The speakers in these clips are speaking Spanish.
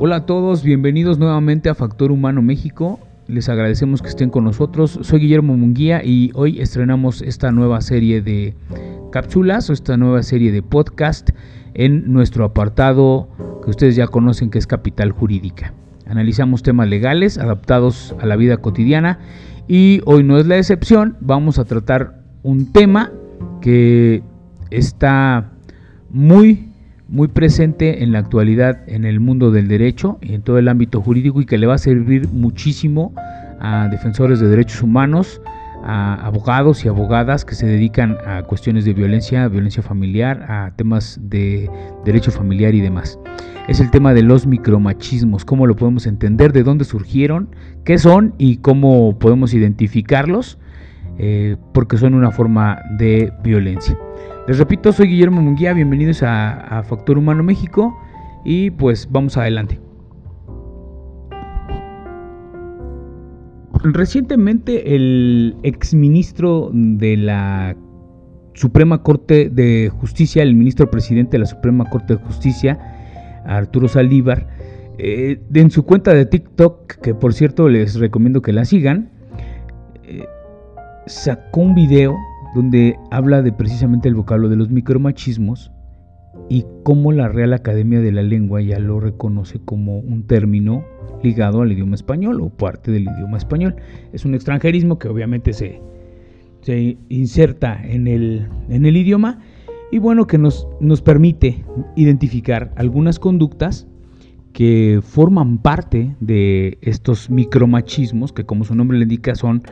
Hola a todos, bienvenidos nuevamente a Factor Humano México. Les agradecemos que estén con nosotros. Soy Guillermo Munguía y hoy estrenamos esta nueva serie de cápsulas o esta nueva serie de podcast en nuestro apartado que ustedes ya conocen que es Capital Jurídica. Analizamos temas legales adaptados a la vida cotidiana y hoy no es la excepción. Vamos a tratar un tema que está muy muy presente en la actualidad en el mundo del derecho y en todo el ámbito jurídico y que le va a servir muchísimo a defensores de derechos humanos, a abogados y abogadas que se dedican a cuestiones de violencia, violencia familiar, a temas de derecho familiar y demás. Es el tema de los micromachismos, cómo lo podemos entender, de dónde surgieron, qué son y cómo podemos identificarlos, eh, porque son una forma de violencia. Les repito, soy Guillermo Munguía, bienvenidos a, Factor Humano México y pues vamos adelante. Recientemente el exministro de la Suprema Corte de Justicia, el ministro presidente de la Suprema Corte de Justicia, Arturo Saldívar, eh, en su cuenta de TikTok, que por cierto les recomiendo que la sigan, eh, sacó un video donde habla de precisamente el vocablo de los micromachismos y cómo la Real Academia de la Lengua ya lo reconoce como un término ligado al idioma español o parte del idioma español. Es un extranjerismo que obviamente se, se inserta en el, en el idioma y bueno que nos, nos permite identificar algunas conductas que forman parte de estos micromachismos que como su nombre le indica son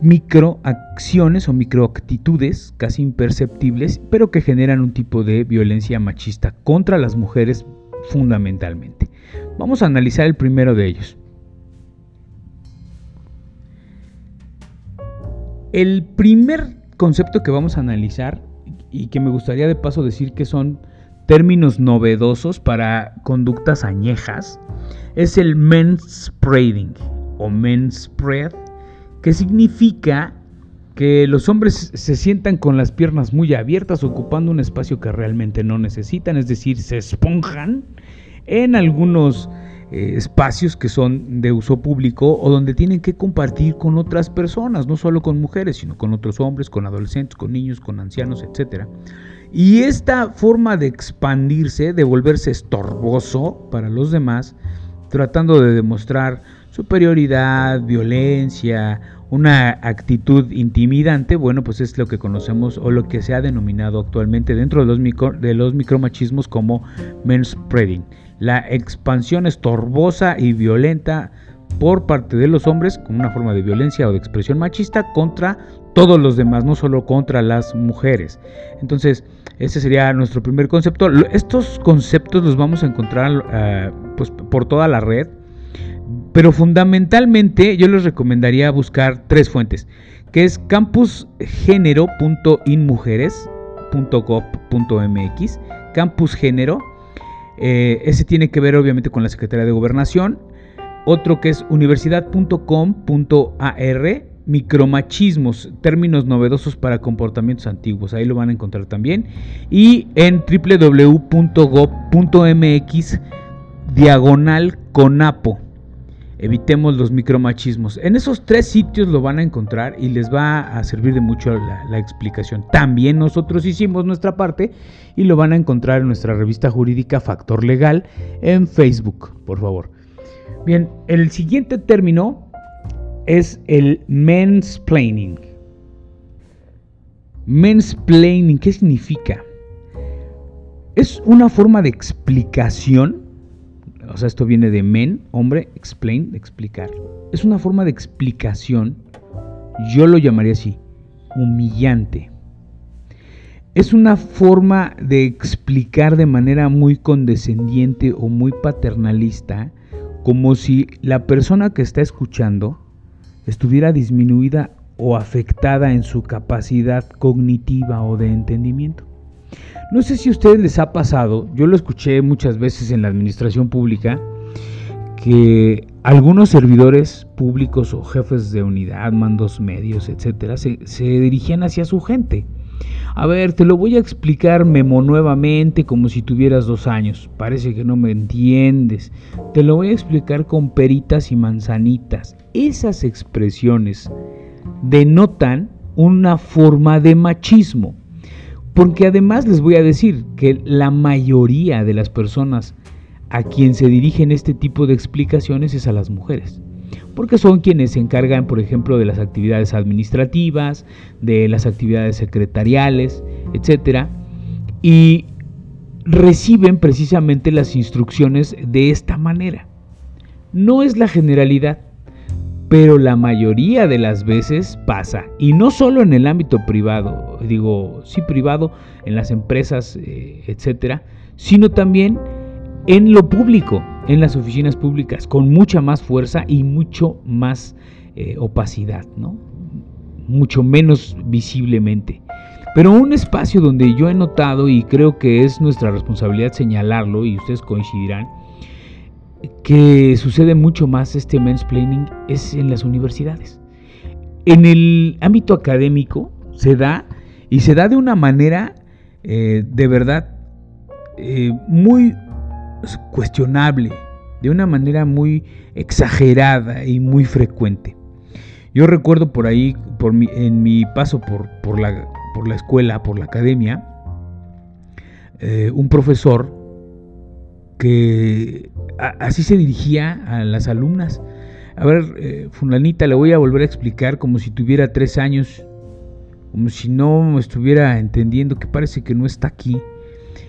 microacciones o microactitudes casi imperceptibles, pero que generan un tipo de violencia machista contra las mujeres fundamentalmente. Vamos a analizar el primero de ellos. El primer concepto que vamos a analizar y que me gustaría de paso decir que son términos novedosos para conductas añejas es el spreading o spread que significa que los hombres se sientan con las piernas muy abiertas ocupando un espacio que realmente no necesitan, es decir, se esponjan en algunos eh, espacios que son de uso público o donde tienen que compartir con otras personas, no solo con mujeres, sino con otros hombres, con adolescentes, con niños, con ancianos, etc. Y esta forma de expandirse, de volverse estorboso para los demás, tratando de demostrar superioridad, violencia, una actitud intimidante, bueno, pues es lo que conocemos o lo que se ha denominado actualmente dentro de los, de los micromachismos como spreading, la expansión estorbosa y violenta por parte de los hombres como una forma de violencia o de expresión machista contra todos los demás, no solo contra las mujeres. Entonces, ese sería nuestro primer concepto. Estos conceptos los vamos a encontrar uh, pues, por toda la red pero fundamentalmente yo les recomendaría buscar tres fuentes, que es campusgénero.inmujeres.gov.mx, campusgénero, eh, ese tiene que ver obviamente con la Secretaría de Gobernación, otro que es universidad.com.ar, micromachismos, términos novedosos para comportamientos antiguos, ahí lo van a encontrar también, y en www.gov.mx, diagonal conapo evitemos los micromachismos. En esos tres sitios lo van a encontrar y les va a servir de mucho la, explicación. También nosotros hicimos nuestra parte y lo van a encontrar en nuestra revista jurídica Factor Legal en Facebook, por favor. Bien, el siguiente término es el mansplaining. Mansplaining, ¿qué significa? Es una forma de explicación o sea, esto viene de men, hombre, explain, explicar. Es una forma de explicación, yo lo llamaría así, humillante. Es una forma de explicar de manera muy condescendiente o muy paternalista, como si la persona que está escuchando estuviera disminuida o afectada en su capacidad cognitiva o de entendimiento. No sé si a ustedes les ha pasado, yo lo escuché muchas veces en la administración pública, que algunos servidores públicos o jefes de unidad, mandos medios, etcétera, se, dirigían hacia su gente A ver, te lo voy a explicar memo nuevamente como si tuvieras dos años. Parece que no me entiendes. Te lo voy a explicar con peritas y manzanitas. Esas expresiones denotan una forma de machismo. Porque además les voy a decir que la mayoría de las personas a quien se dirigen este tipo de explicaciones es a las mujeres porque son quienes se encargan, por ejemplo, de las actividades administrativas, de las actividades secretariales, etc. Y reciben precisamente las instrucciones de esta manera. No es la generalidad, pero la mayoría de las veces pasa, y no solo en el ámbito privado, digo, sí privado, en las empresas, eh, etcétera, sino también en lo público en las oficinas públicas con mucha más fuerza y mucho más eh, opacidad, ¿no? mucho menos visiblemente. Pero un espacio donde yo he notado y creo que es nuestra responsabilidad señalarlo y ustedes coincidirán, que sucede mucho más este mansplaining es en las universidades. En el ámbito académico se da y se da de una manera eh, de verdad eh, muy cuestionable, de una manera muy exagerada y muy frecuente. Yo recuerdo por ahí, por mi, en mi paso por, por, la, por, la, escuela, por la academia, eh, un profesor que así se dirigía a las alumnas. A ver, eh, Fulanita, le voy a volver a explicar como si tuviera tres años, como si no estuviera entendiendo que parece que no está aquí.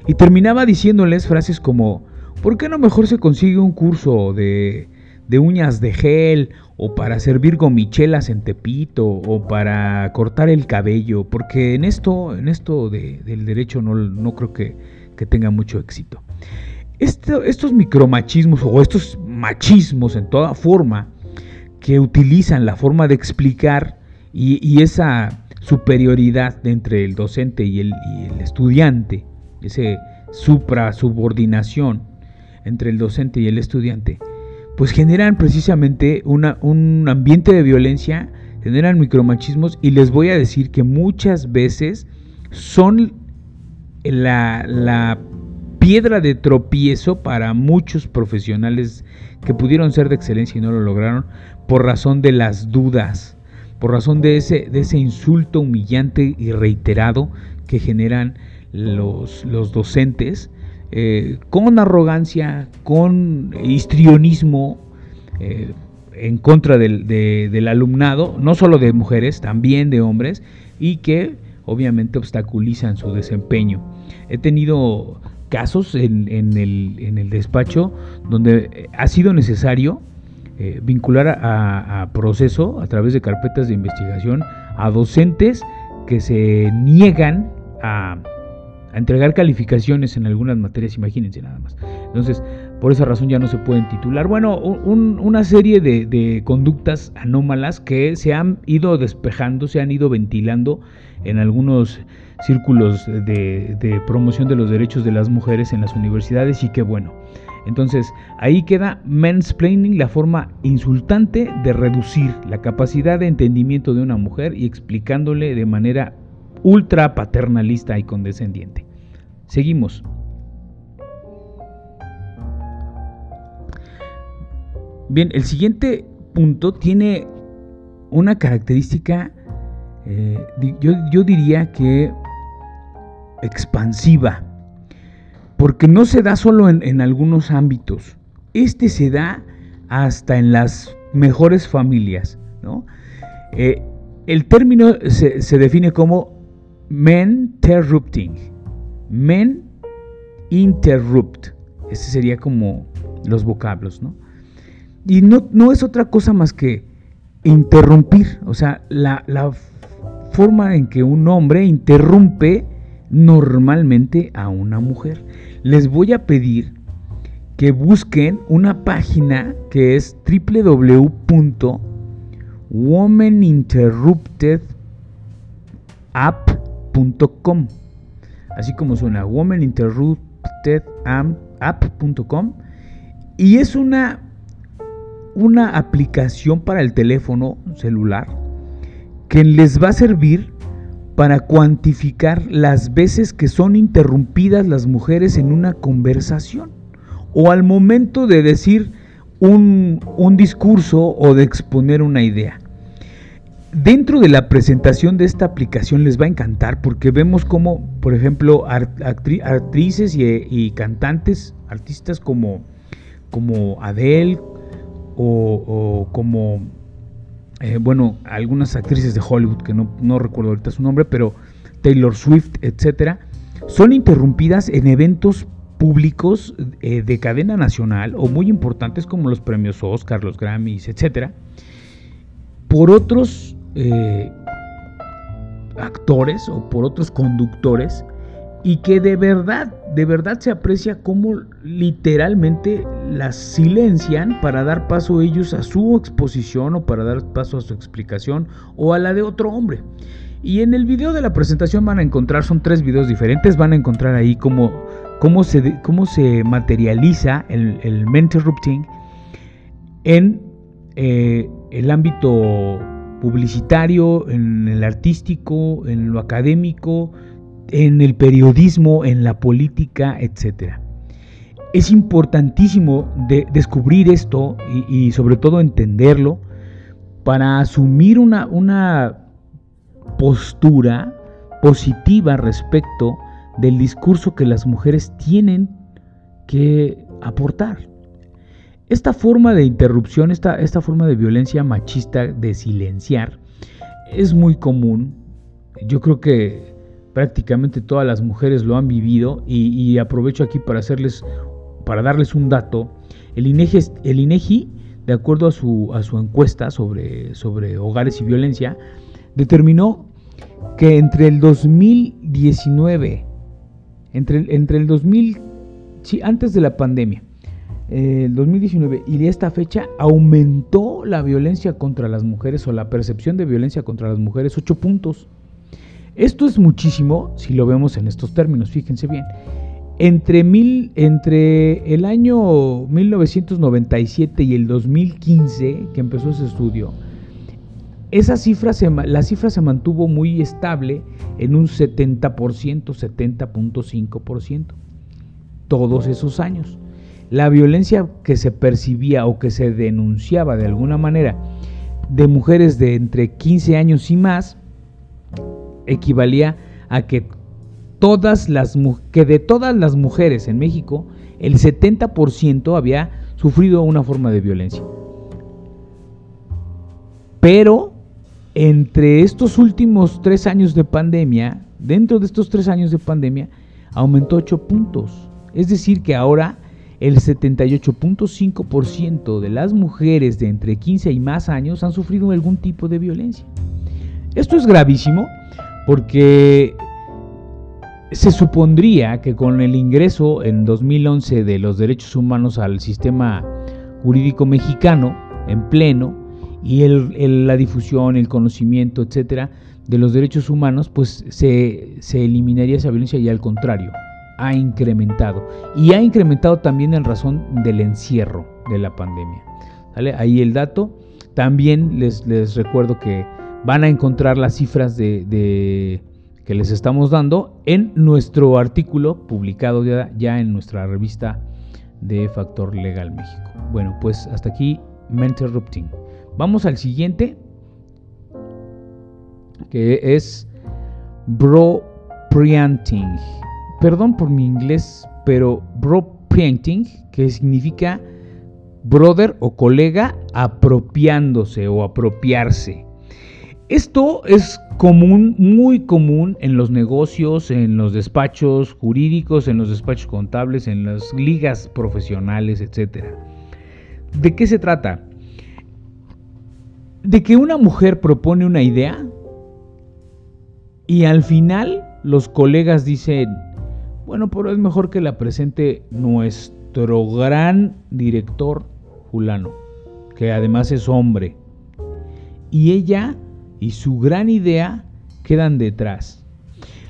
Y terminaba diciéndoles frases como, ¿Por qué no mejor se consigue un curso de, uñas de gel o para servir gomichelas en Tepito o para cortar el cabello? Porque en esto, en esto del derecho no, creo que, tenga mucho éxito. estos micromachismos o estos machismos en toda forma que utilizan la forma de explicar y, esa superioridad entre el docente y el, estudiante, ese supra subordinación, entre el docente y el estudiante, pues generan precisamente un ambiente de violencia, generan micromachismos y les voy a decir que muchas veces son la piedra de tropiezo para muchos profesionales que pudieron ser de excelencia y no lo lograron por razón de las dudas, por razón de ese, de ese insulto humillante y reiterado que generan los, los docentes eh, con arrogancia, con histrionismo eh, en contra del, alumnado, no solo de mujeres, también de hombres, y que obviamente obstaculizan su desempeño. He tenido casos en, el, despacho donde ha sido necesario eh, vincular a, proceso a través de carpetas de investigación a docentes que se niegan a entregar calificaciones en algunas materias, imagínense nada más. Entonces, por esa razón ya no se pueden titular. Bueno, una serie de, conductas anómalas que se han ido despejando, se han ido ventilando en algunos círculos de, promoción de los derechos de las mujeres en las universidades y qué bueno. Entonces, ahí queda mansplaining, la forma insultante de reducir la capacidad de entendimiento de una mujer y explicándole de manera ultra paternalista y condescendiente. Seguimos. Bien, el siguiente punto tiene una característica, eh, yo, diría que expansiva, porque no se da solo en, algunos ámbitos, este se da hasta en las mejores familias. Eh, el término se, se define como men interrupting, Men interrupt. Ese sería como los vocablos, ¿no? Y no, no es otra cosa más que interrumpir, o sea, la, la forma en que un hombre interrumpe normalmente a una mujer. Les voy a pedir que busquen una página que es www.womaninterruptedapp.com así como suena, womaninterruptedapp.com y es una, una aplicación para el teléfono celular que les va a servir para cuantificar las veces que son interrumpidas las mujeres en una conversación o al momento de decir un, discurso o de exponer una idea. Dentro de la presentación de esta aplicación les va a encantar porque vemos como, por ejemplo, actrices y, cantantes, artistas como, como Adele o, como, eh, bueno, algunas actrices de Hollywood, que no, recuerdo ahorita su nombre, pero Taylor Swift, etcétera, son interrumpidas en eventos públicos eh, de cadena nacional o muy importantes como los premios Oscar, los Grammys, etcétera, por otros eh, actores o por otros conductores y que de verdad, de verdad se aprecia cómo literalmente las silencian para dar paso ellos a su exposición o para dar paso a su explicación o a la de otro hombre. Y en el video de la presentación van a encontrar, son tres videos diferentes, van a encontrar ahí como cómo se, cómo se materializa el, el interrupting en eh, el ámbito publicitario, en el artístico, en lo académico, en el periodismo, en la política, etc. Es importantísimo descubrir esto y, sobre todo entenderlo para asumir una, postura positiva respecto del discurso que las mujeres tienen que aportar. Esta forma de interrupción, esta, esta forma de violencia machista de silenciar, es muy común. Yo creo que prácticamente todas las mujeres lo han vivido y, aprovecho aquí para hacerles, para darles un dato. El INEGI, de acuerdo a su, encuesta sobre, hogares y violencia, determinó que entre el 2019 entre, el 2000, sí, antes de la pandemia, el 2019 y de esta fecha aumentó la violencia contra las mujeres o la percepción de violencia contra las mujeres 8 puntos. Esto es muchísimo si lo vemos en estos términos, fíjense bien. Entre, el año 1997 y el 2015, que empezó ese estudio, esa la cifra se mantuvo muy estable en un 70%, 70.5%, todos esos años. La violencia que se percibía o que se denunciaba de alguna manera de mujeres de entre 15 años y más equivalía a que todas las que de todas las mujeres en México el 70% había sufrido una forma de violencia. Pero entre estos últimos tres años de pandemia, dentro de estos tres años de pandemia, aumentó 8 puntos. Es decir, que ahora el 78.5% de las mujeres de entre 15 y más años han sufrido algún tipo de violencia. Esto es gravísimo porque se supondría que con el ingreso en 2011 de los derechos humanos al sistema jurídico mexicano en pleno, y la difusión, el conocimiento, etcétera, de los derechos humanos, pues se, eliminaría esa violencia y al contrario, ha incrementado. Y ha incrementado también en razón del encierro de la pandemia. Ahí el dato. También les, recuerdo que van a encontrar las cifras de, que les estamos dando en nuestro artículo publicado ya, en nuestra revista de Factor Legal México. Bueno, pues hasta aquí Mental Rupting. Vamos al siguiente, que es bro preempting. Perdón por mi inglés, pero bro preempting, que significa brother o colega apropiándose o apropiarse. Esto es común, muy común en los negocios, en los despachos jurídicos, en los despachos contables, en las ligas profesionales, etc. ¿De qué se trata? de que una mujer propone una idea y al final los colegas dicen, bueno, pero es mejor que la presente nuestro gran director fulano, que además es hombre. Y ella y su gran idea quedan detrás.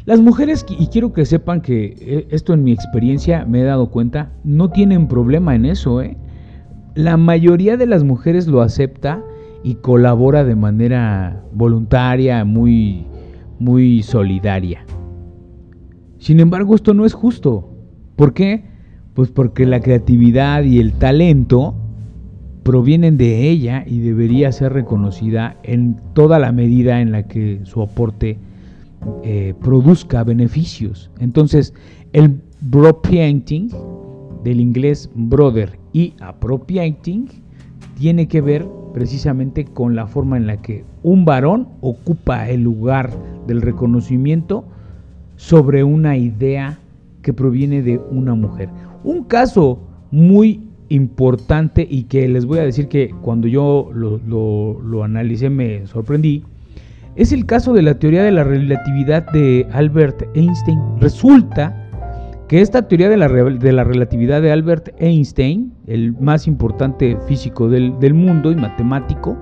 Las mujeres, y quiero que sepan que eh, esto en mi experiencia me he dado cuenta, no tienen problema en eso. ¿eh? La mayoría de las mujeres lo acepta y colabora de manera voluntaria, muy, muy solidaria. Sin embargo, esto no es justo. ¿Por qué? Pues porque la creatividad y el talento provienen de ella y debería ser reconocida en toda la medida en la que su aporte eh, produzca beneficios. Entonces, el bro-painting, del inglés brother y appropriating, tiene que ver precisamente con la forma en la que un varón ocupa el lugar del reconocimiento sobre una idea que proviene de una mujer. Un caso muy importante y que les voy a decir que cuando yo lo, analicé me sorprendí, es el caso de la teoría de la relatividad de Albert Einstein. Resulta que esta teoría de la, de la, relatividad de Albert Einstein, el más importante físico del, del mundo y matemático,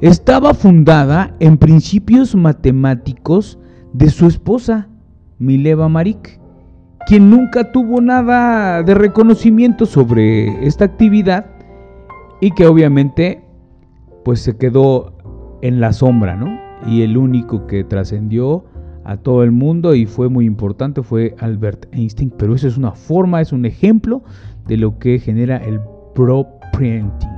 estaba fundada en principios matemáticos de su esposa, Mileva Marik, quien nunca tuvo nada de reconocimiento sobre esta actividad y que obviamente pues se quedó en la sombra, ¿no? Y el único que trascendió a todo el mundo y fue muy importante fue Albert Einstein, pero eso es una forma, es un ejemplo de lo que genera el pro-printing.